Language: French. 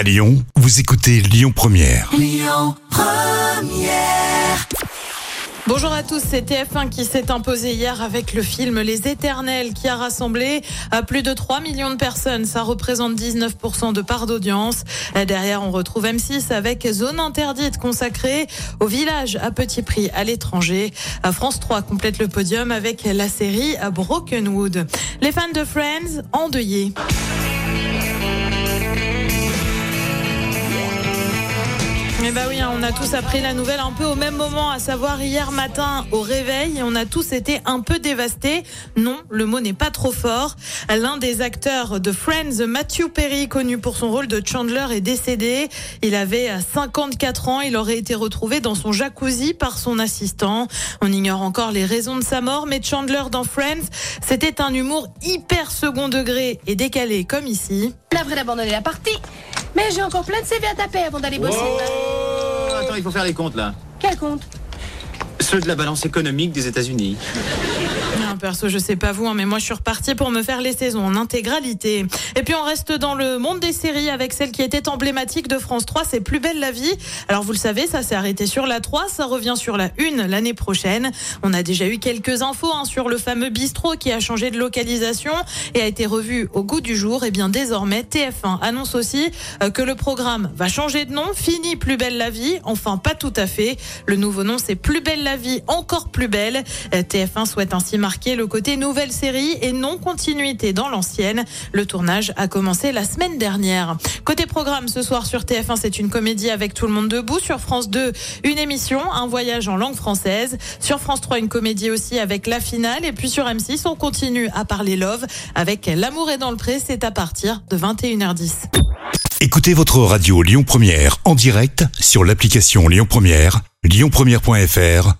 À Lyon, vous écoutez Lyon Première. Bonjour à tous, c'est TF1 qui s'est imposé hier avec le film Les Éternels qui a rassemblé à plus de 3 millions de personnes. Ça représente 19% de part d'audience. Derrière, on retrouve M6 avec Zone interdite consacrée au village à petit prix à l'étranger. France 3 complète le podium avec la série Brokenwood. Les fans de Friends endeuillés. Eh bah oui, hein, on a tous appris la nouvelle un peu au même moment, à savoir hier matin au réveil, et on a tous été un peu dévastés. Non, le mot n'est pas trop fort. L'un des acteurs de Friends, Matthew Perry, connu pour son rôle de Chandler, est décédé. Il avait 54 ans. Il aurait été retrouvé dans son jacuzzi par son assistant. On ignore encore les raisons de sa mort, mais Chandler dans Friends, c'était un humour hyper second degré et décalé comme ici. La vraie d'abandonner la partie. Mais j'ai encore plein de CV à taper avant d'aller bosser. Attends, il faut faire les comptes là. Quel compte? Ceux de la balance économique des États-Unis. Perso, je sais pas vous, hein, mais moi je suis repartie pour me faire les saisons en intégralité. Et puis on reste dans le monde des séries avec celle qui était emblématique de France 3, c'est Plus belle la vie. Alors vous le savez, ça s'est arrêté sur la 3, ça revient sur la 1 l'année prochaine. On a déjà eu quelques infos hein, sur le fameux bistrot qui a changé de localisation et a été revu au goût du jour. Et bien désormais, TF1 annonce aussi euh, que le programme va changer de nom, fini Plus belle la vie, enfin pas tout à fait. Le nouveau nom c'est Plus belle la vie, encore plus belle. Euh, TF1 souhaite ainsi marquer le côté nouvelle série et non continuité dans l'ancienne. Le tournage a commencé la semaine dernière. Côté programme, ce soir sur TF1, c'est une comédie avec tout le monde debout. Sur France 2, une émission, un voyage en langue française. Sur France 3, une comédie aussi avec la finale. Et puis sur M6, on continue à parler love avec L'amour est dans le pré. C'est à partir de 21h10. Écoutez votre radio Lyon Première en direct sur l'application Lyon Première, lyonpremière.fr